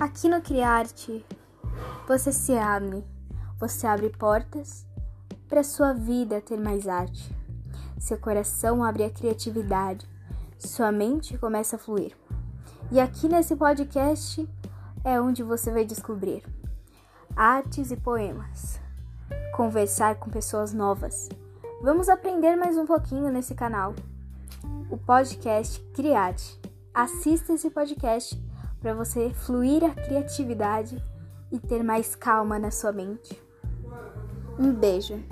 Aqui no Criarte, você se abre, você abre portas para sua vida ter mais arte. Seu coração abre a criatividade, sua mente começa a fluir. E aqui nesse podcast é onde você vai descobrir artes e poemas, conversar com pessoas novas. Vamos aprender mais um pouquinho nesse canal. O podcast Criate. Assista esse podcast para você fluir a criatividade e ter mais calma na sua mente. Um beijo.